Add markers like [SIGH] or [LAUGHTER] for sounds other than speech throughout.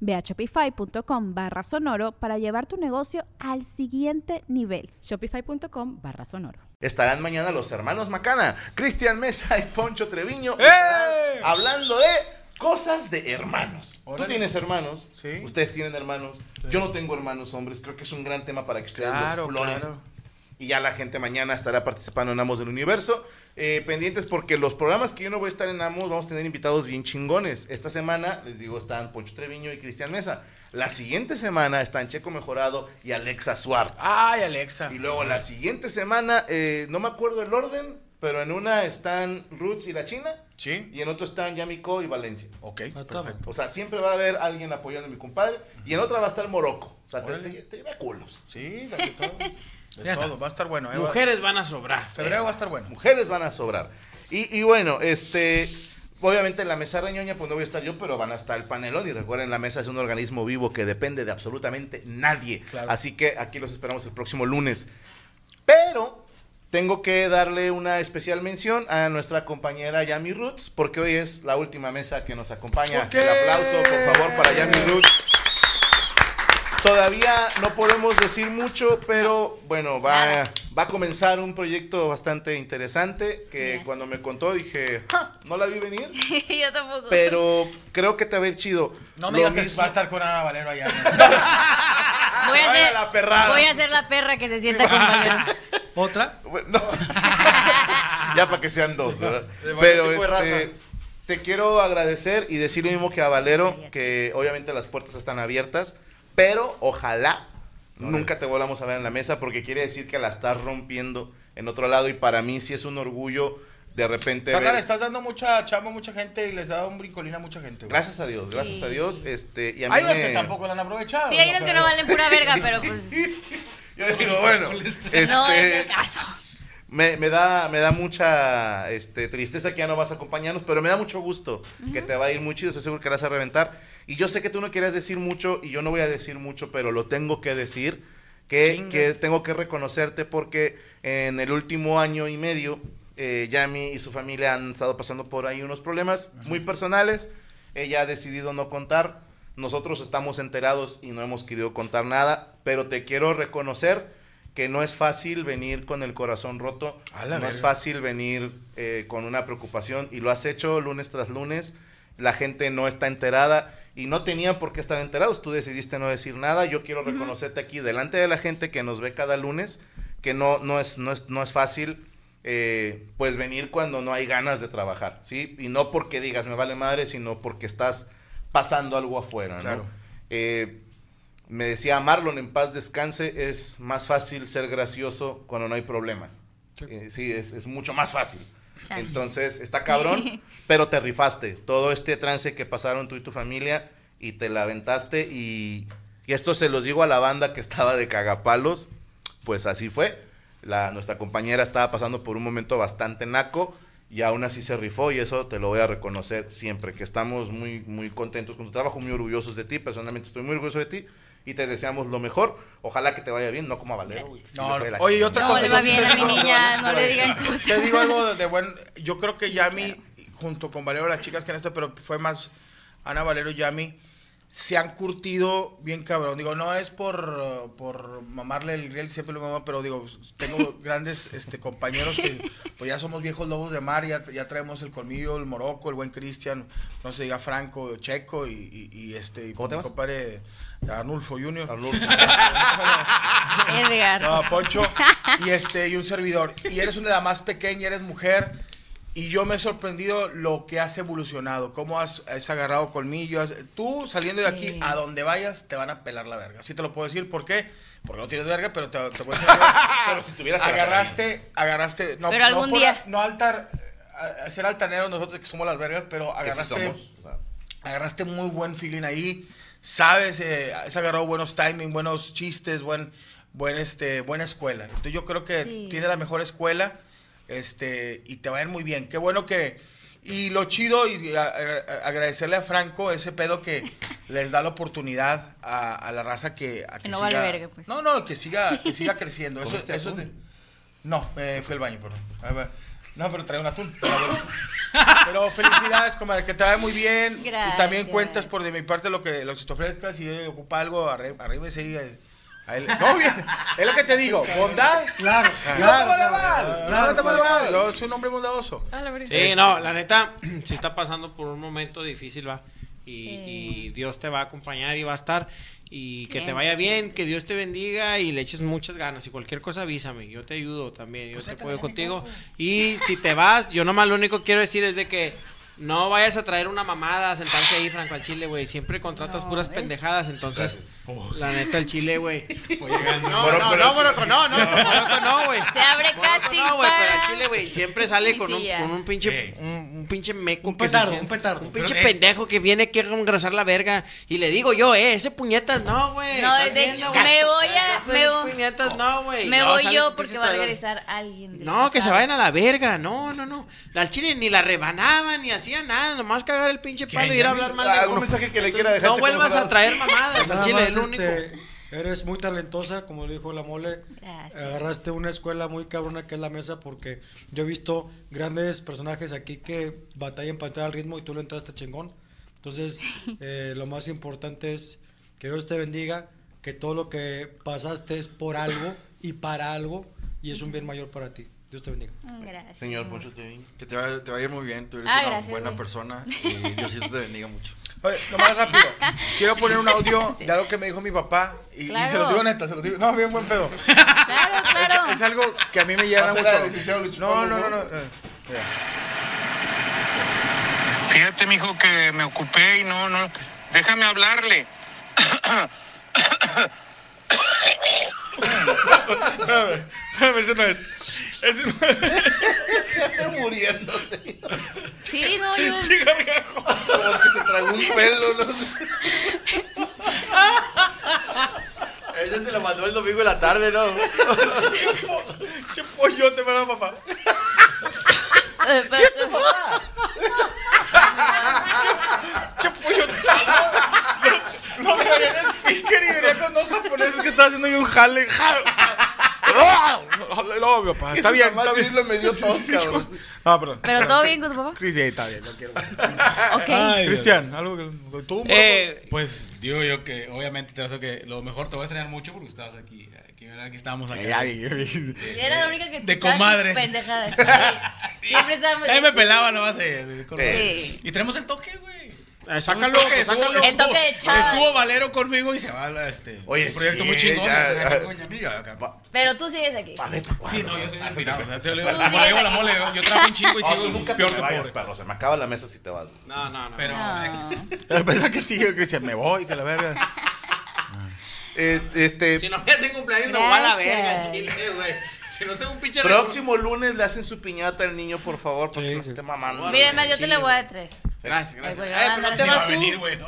Ve a shopify.com barra sonoro para llevar tu negocio al siguiente nivel. Shopify.com barra sonoro. Estarán mañana los hermanos Macana, Cristian Mesa y Poncho Treviño estarán hablando de cosas de hermanos. Tú tienes hermanos, Sí. ustedes tienen hermanos. Yo no tengo hermanos hombres, creo que es un gran tema para que ustedes lo Claro, exploren. claro. Y ya la gente mañana estará participando en Amos del Universo. Eh, pendientes porque los programas que yo no voy a estar en Amos vamos a tener invitados bien chingones. Esta semana, les digo, están Poncho Treviño y Cristian Mesa. La siguiente semana están Checo Mejorado y Alexa Suárez. Ay, Alexa. Y luego la siguiente semana, eh, no me acuerdo el orden, pero en una están Roots y la China. Sí. Y en otro están Yamiko y Valencia. Ok, perfecto. O sea, siempre va a haber alguien apoyando a mi compadre. Y en otra va a estar Morocco. O sea, te, Órale. te- te lleva culos. Sí, de todo. De Ya está. todo. Va a estar bueno. ¿eh? Mujeres van a sobrar. Febrero va a estar bueno. Mujeres van a sobrar. Y, y bueno, este. Obviamente en la mesa reñoña, pues no voy a estar yo, pero van a estar el panelón. Y recuerden, la mesa es un organismo vivo que depende de absolutamente nadie. Claro. Así que aquí los esperamos el próximo lunes. Pero tengo que darle una especial mención a nuestra compañera Yami Roots, porque hoy es la última mesa que nos acompaña. El aplauso, por favor, para Yami Roots. Todavía no podemos decir mucho, pero bueno, va, va a comenzar un proyecto bastante interesante que Gracias. cuando me contó dije, "Ja, no la vi venir, [LAUGHS] Yo tampoco. pero creo que te va a ir chido. No me Lo digas que mismo- va a estar con Ana Valero allá. voy, a Vaya ser, la perrada. voy a ser la perra que se sienta con Valero. [LAUGHS] ¿Otra? Bueno, no. [LAUGHS] ya para que sean dos, ¿verdad? De varios Pero tipos de este, raza. te quiero agradecer y decir lo mismo que a Valero, que obviamente las puertas están abiertas, pero ojalá nunca te volvamos a ver en la mesa porque quiere decir que la estás rompiendo en otro lado y para mí sí es un orgullo de repente Carnal, ver- estás dando mucha chamba a mucha gente y les da un brincolín a mucha gente. güey. Gracias a Dios, gracias a Dios, este y a Hay unos me- que tampoco lo han aprovechado. Sí, hay unos que no valen pura verga, pero [LAUGHS] pues. Yo digo, bueno, [LAUGHS] No es este, el caso. Me, me da, me da mucha este, tristeza que ya no vas a acompañarnos, pero me da mucho gusto que te va a ir muy chido, estoy seguro que vas a reventar. Y yo sé que tú no quieres decir mucho y yo no voy a decir mucho, pero lo tengo que decir, que, que tengo que reconocerte porque en el último año y medio, eh, Yami y su familia han estado pasando por ahí unos problemas muy personales. Ella ha decidido no contar. Nosotros estamos enterados y no hemos querido contar nada, pero te quiero reconocer que no es fácil venir con el corazón roto, no es fácil venir eh, con una preocupación y lo has hecho lunes tras lunes. La gente no está enterada y no tenía por qué estar enterados. Tú decidiste no decir nada. Yo quiero reconocerte aquí delante de la gente que nos ve cada lunes que no, no, es, no, es, no es fácil eh, pues venir cuando no hay ganas de trabajar, ¿sí? Y no porque digas me vale madre, sino porque estás pasando algo afuera, ¿no? Claro. Eh, me decía Marlon, en paz descanse, es más fácil ser gracioso cuando no hay problemas. Eh, Sí, es, es mucho más fácil. Chale. Entonces, está cabrón, [LAUGHS] pero te rifaste. Todo este trance que pasaron tú y tu familia y te la aventaste y, y esto se los digo a la banda que estaba de cagapalos, pues así fue. La, nuestra compañera estaba pasando por un momento bastante naco y aún así se rifó y eso te lo voy a reconocer siempre, que estamos muy, muy contentos con tu trabajo, muy orgullosos de ti, personalmente estoy muy orgulloso de ti y te deseamos lo mejor. Ojalá que te vaya bien, no como a Valero. que sí No, la oye, otra No, cosa. le va yo bien te a mi digo- niña, no le digan cosas. Te digo algo de, de buen. Yo creo que Yami, junto con Valero, las chicas que han estado, pero fue más Ana Valero y Yami, se han curtido bien cabrón. Digo, no es por, por mamarle el riel, siempre lo mama, pero digo, tengo [LAUGHS] grandes este, compañeros que pues ya somos viejos lobos de mar, ya, ya traemos el colmillo, el moroco, el buen Cristian, no se diga Franco, Checo y, y, y este, y ¿Cómo te mi compadre Arnulfo Junior. Arnulfo. [LAUGHS] Edgar. No, Poncho. Y este, y un servidor. Y eres una de las más pequeñas, eres mujer. Y yo me he sorprendido lo que has evolucionado, cómo has, has agarrado colmillo. has- tú saliendo de aquí, Sí. a donde vayas, te van a pelar la verga. Así te lo puedo decir. ¿Por qué? Porque no tienes verga, pero te, te decir. [LAUGHS] Pero si tuvieras, agarraste, agarraste. No, Pero no algún por- día. No altar, a- ser altaneros nosotros que somos las vergas, pero sí agarraste somos. o sea, agarraste muy buen feeling ahí, sabes, eh, has agarrado buenos timing, buenos chistes, buen, buen, este, buena escuela. Entonces yo creo que Sí. tienes la mejor escuela, este, y te va a ir muy bien. Qué bueno que, y lo chido, y a- a- agradecerle a Franco ese pedo que [LAUGHS] les da la oportunidad a, a la raza que, a Que no vale verga, pues. No, no, que siga, que siga [LAUGHS] creciendo. Eso, ¿Comiste eso es de- no, me fui al baño, perdón. A ver. No, pero trae un atún. [LAUGHS] Pero felicidades, comadre, que te vaya muy bien. Y también Gracias. cuentas por de mi parte lo que, lo que te ofrezcas. Si eh, ocupa algo, arrímese y eh, él. No, bien. Es lo que te digo. Bondad. Claro, No te claro, vale claro, mal. claro, No te vale claro. mal. Yo soy un hombre bondadoso. Sí, no, la neta, [CLEARS THROAT] sí está pasando por un momento difícil, va. Y, Sí. y Dios te va a acompañar y va a estar. Y que te vaya bien, que Dios te bendiga y le eches muchas ganas. Y cualquier cosa avísame, yo te ayudo también, yo Pues te viene, contigo. Y si te vas, yo nomás lo único que quiero decir es de que no vayas a traer una mamada a sentarse ahí, Franco, al chile, güey. Siempre contratas No, puras ¿ves? pendejadas, entonces. Gracias. La neta, el chile, güey. No, Moroco, no, pero- no, Moroco, no, no, Moroco, no, güey. Se abre Moroco, casting No, güey, pero al chile, güey, siempre sale con un, con un pinche, Ey. un, un pinche meco. Un petardo, un petardo. Un pinche Pero, eh, pendejo que viene aquí a engrasar la verga. Y le digo yo, eh, ese puñetas no, güey. No, ¿Estás de hecho, me voy a- Ese me voy- puñetas no, güey. Me No, voy sale yo porque va a regresar alguien. No, que se vayan a la verga. No, no, no. Al chile ni la rebanaban ni hacían nada. Nomás cagar el pinche palo y ir a hablar mal de ¿Algún uno. mensaje que le quiera dejar? No Checo vuelvas a traer mamadas. Al chile es lo único. Eres muy talentosa, como le dijo la mole. Gracias. Agarraste una escuela muy cabrona que es la mesa porque yo he visto grandes personajes aquí que batallan para entrar al ritmo y tú lo entraste chingón. Entonces, [LAUGHS] eh, lo más importante es que Dios te bendiga, que todo lo que pasaste es por algo y para algo y es un bien mayor para ti. Dios te bendiga. Mm, Gracias. Señor Poncho. Que te vaya, te vaya a ir muy bien, tú eres Ah, una gracias, buena güey. persona y [LAUGHS] Diosito te bendiga mucho. Oye, nomás rápido. [LAUGHS] Quiero poner un audio de algo que me dijo mi papá. Y, se lo digo neta, se lo digo. No, bien buen pedo. [LAUGHS] Claro, claro. Es, es algo que a mí me llena mucho. Lucho No, no, no, ¿no? no. Fíjate, mijo, que me ocupé y no, no. Déjame hablarle. Espérame, espérame, ese no es. Ese no es. Muriéndose. Sí, no, yo. Como que se tragó un pelo, no sé. Ese te lo mandó el domingo en la tarde, ¿no? Che pollote para papá. Eh, pero- Che pollote. No, no el speaker y venía con dos japoneses que estaban haciendo ahí un jale. jale. Mi papá. Está bien, está bien. lo me dio [LAUGHS] tos, cabrón. No, perdón. Pero todo bien con tu papá. Cristian, está bien, lo quiero. [LAUGHS] Ok. Ay, Dios. Cristian, algo que tú. Eh, Pues digo yo que obviamente te vas a que lo mejor te voy a extrañar mucho porque estabas aquí. Aquí, aquí estábamos aquí. Ya, ya, ya. Yo era la única que De comadres. pendejadas. Sí. [LAUGHS] Siempre estábamos. Ahí me pelaba nomás. eh, Sí. Y tenemos el toque, güey. Eh, sácalo, toque, sácalo. estuvo- El toque de estuvo- Valero conmigo y se va a este. Oye, un proyecto sí, muy chingón. ya, amiga, acá. Va- Pero tú sigues aquí. va, vete, va, Sí, va, no, yo va, soy va, inspirado. vete, o sea, te digo, la mole, yo trabajo un chingo y [LAUGHS] Oh, sigo tú nunca te peor que vayas, pobre. perro. Se me acaba la mesa si te vas. No, no, no. Pero, No. [LAUGHS] Pensaba que sigue, Cristian. Me voy, que la verga. Eh, este, Si no me hacen cumpleaños, me voy a la verga, Gracias. chile, güey. Si no tengo un pinche próximo lunes le hacen su piñata al niño, por favor, porque Sí, no esté mamando. Mira, yo te la voy a traer. Gracias, gracias. Ay, Eh, pero no te vas a tú. venir, güey. no.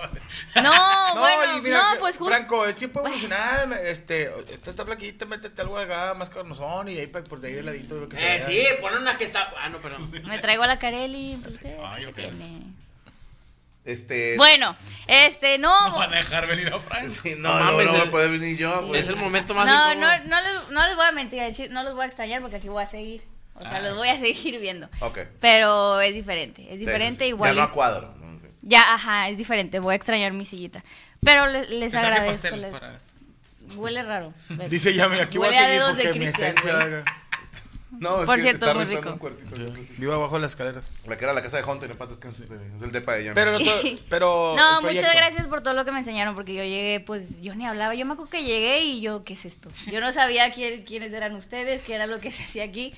No, [LAUGHS] bueno, mira, no, pues justo. Franco, es tiempo de evolucionar. Este, esta está flaquita, métete algo acá más carnosón y ahí pa- por de ahí de ladito. Que Eh, sí, pon una que está. Ah, no, perdón. [LAUGHS] Me traigo a la Carelli. Pues, ¿qué? Ay, ¿Qué ok. tiene? Este, Bueno, este, no. No van a dejar venir a Frank. sí, no, No no, mames, no me el- puede venir yo, güey. Es el momento más No, incómodo. no, no, les, no les voy a mentir, no los voy a extrañar porque aquí voy a seguir. O sea, los voy a seguir viendo. Ok. Pero es diferente, es diferente sí, sí. igual. Ya no a cuadro. ¿no? Ya, ajá, es diferente. Voy a extrañar mi sillita. Pero le- les traje agradezco. les- para esto. Huele raro. [LAUGHS] Dice ya, mira, aquí voy a seguir de porque mi esencia. [LAUGHS] No, es Por que cierto, está muy rico. un cuartito. Vivo abajo de las escaleras. La que era la casa de Hunter, en paz descanse, Es el depa de ella. Pero, to- [LAUGHS] pero No, el muchas gracias por todo lo que me enseñaron, porque yo llegué, pues yo ni hablaba. Yo me acuerdo que llegué y yo, ¿qué es esto? Yo no sabía quién- quiénes eran ustedes, qué era lo que se hacía aquí.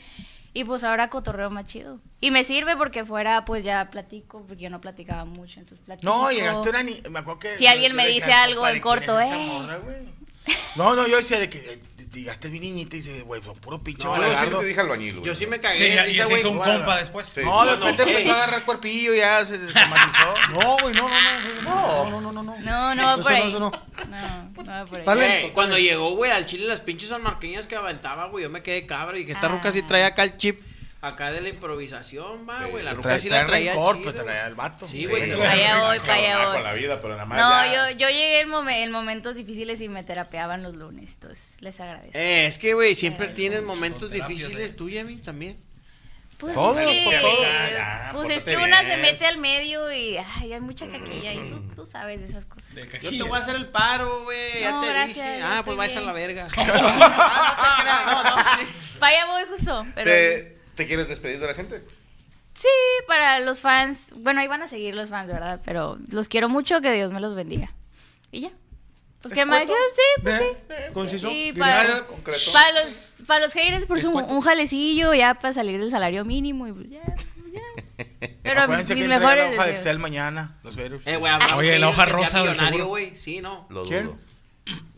Y pues ahora cotorreo más chido. Y me sirve porque fuera, pues ya platico, porque yo no platicaba mucho, entonces platico. No, llegaste una ni... Me acuerdo que... Si alguien me dice algo "Compadre, en corto, ¿quién es esta eh". morra? No, no, yo decía de que eh, llegaste bien niñita y dice, güey, son puro pinche No, yo sí te dije albañil, güey. Yo sí me cagué. Sí, ya- risa, ya se güey, hizo un guarda. compa después. Sí. No, de No, repente no, empezó a agarrar cuerpillo, ya se, se matizó. No, güey, no, no, no. No, no, no, no. no. No, no va Eso por no, ahí. eso no. No, no va por ahí. Cuando llegó, güey, al chile las pinches sanmarqueñas que aventaba, güey, yo me quedé cabra y que esta Ah. ruca sí traía acá el chip acá de la improvisación, va, güey, la Trae, sí trae la traía rencor, chido, pues traía el vato. Sí, güey. Sí, Pa' allá no, voy, pa' allá cabrona voy. con la vida, pero nada más No, ya- yo, yo llegué en, momen- en momentos difíciles y me terapeaban los lunes, entonces les agradezco. Eh, es que, güey, siempre Eh, tienes momentos difíciles tú, Yemi, también. Pues Todos, es que, pues, todos. Ya, pues es que una bien. se mete al medio y ay, hay mucha caquilla y tú, tú sabes de esas cosas. De Yo te voy a hacer el paro, güey, ya No, te gracias, dije. Ah, pues vais a la verga. [LAUGHS] ah, no no. Para allá voy justo, pero ¿Te, ¿Te quieres despedir de la gente? sí, para los fans, bueno, ahí van a seguir los fans, ¿verdad? Pero los quiero mucho, que Dios me los bendiga. Y ya. Pues ¿Es que más, sí, pues sí. Ve, Conciso. Para, los, para los haters, por ¿Es su, cuánto? un jalecillo, ya para salir del salario mínimo y pues ya, ya. [LAUGHS] Pero Acuérdense mis que mejores la hoja de. Excel mañana, los haters. Eh, un Oye, la hoja rosa del millonario, seguro. güey, sí, no. Lo ¿Quién? dudo.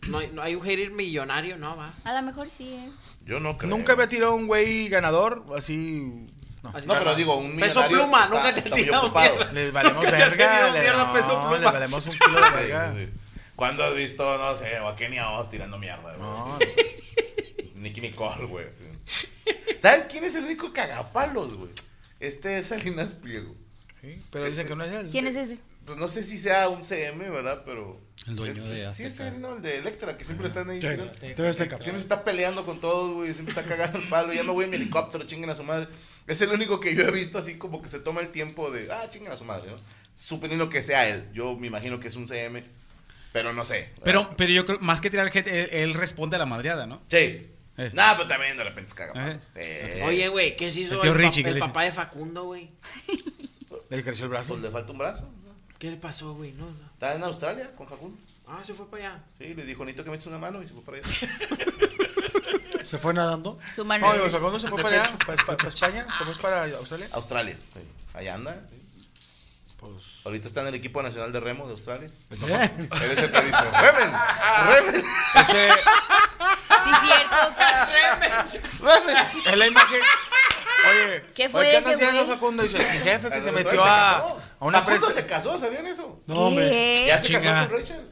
No hay, no hay un hater millonario, no, va. A lo mejor sí, ¿eh? Yo no creo. Nunca había tirado un güey ganador así. No. Así No, pero digo, un Peso millonario pluma, está, nunca te está he muy tirado ocupado. Les valemos verga. le, mierda, no, peso pluma. les valemos un kilo de Sí, verga. sí, sí. ¿Cuándo has visto, no sé, o a Kenny Oz tirando mierda, güey? No, [LAUGHS] Nicky Nicole, güey. sí. ¿Sabes quién es el único cagapalos, güey? Este es Salinas Pliego. sí, pero dicen que no es él. ¿Quién es ese? Pues no sé si sea un CM, ¿verdad? Pero. El dueño es- de Sí, es Azteca. él, ¿no? El de Electra, que siempre están ahí. Azteca. Siempre se está peleando con todos, güey. Siempre está cagando el palo. Ya me voy en mi helicóptero, chinguen a su madre. Es el único que yo he visto así como que se toma el tiempo de, ah, chinguen a su madre, ¿no? Suponiendo que sea él. Yo me imagino que es un CM, pero no sé. Pero, pero yo creo, más que tirar hate, él, él responde a la madreada, ¿no? Sí. Eh. Nah, pero también de repente se caga. Eh. Oye, güey, ¿qué se hizo El el, pa- Richie, ¿qué el papá de Facundo, güey? Le creció el brazo. Pues le falta un brazo. ¿Qué le pasó, güey? No, no. Está en Australia con Facundo. Ah, se fue para allá. Sí, le dijo, necesito que me eches una mano y se fue para allá. [LAUGHS] Se fue nadando. Su mano. No, digo, ¿cuándo se fue para allá? ¿Para, para- para España? ¿Se fue para Australia? Australia. sí. Allá anda, sí. Pues. Ahorita está en el equipo nacional de remo de Australia. Él es el que dice, remen, remen, Ese Sí, cierto. remen. es la imagen. Oye, ¿Qué fue oye, ¿qué anda haciendo? Facundo? Dice, mi jefe que En se metió a. a una se casó, ¿sabían eso? No, hombre. Ya se Chinga. casó con Rachel.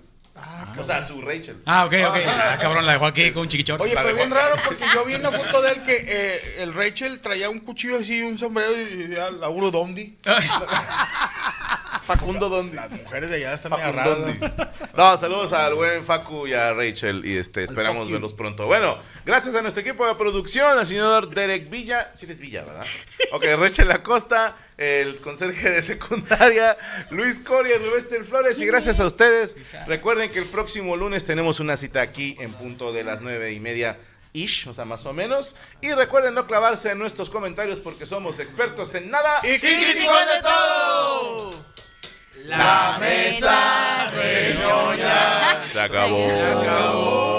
o sea, su Rachel. Ah, ok, ok. Ah, cabrón, la dejó aquí con chiquichor. Oye, La pero bien raro porque yo vi una foto de él que eh, el Rachel traía un cuchillo así, un sombrero y decía Lauro Dondi. Facundo Dondi. Las mujeres de allá están Facundo. [LAUGHS] No, saludos al buen Facu y a Rachel y este esperamos verlos pronto. Bueno, gracias a nuestro equipo de producción, al señor Derek Villa, sí eres Villa, ¿verdad? Ok, [LAUGHS] Rachel Acosta, el conserje de secundaria, Luis Coria, Rubester Flores y gracias a ustedes. Recuerden que el próximo lunes tenemos una cita aquí en punto de las nueve y media. Ish, o sea, más o menos. Y recuerden no clavarse en nuestros comentarios porque somos expertos en nada y críticos de todo. La mesa reñoña. Se acabó. Se acabó.